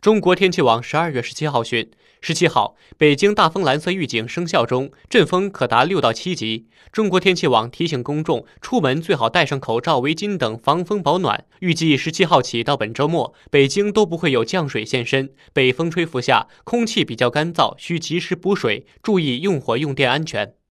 中国天气网十二月十七号讯十七号北京大风蓝色预警生效中阵风可达六到七级。中国天气网提醒公众出门最好戴上口罩围巾等防风保暖。预计十七号起到本周末北京都不会有降水现身北风吹拂下空气比较干燥需及时补水注意用火用电安全。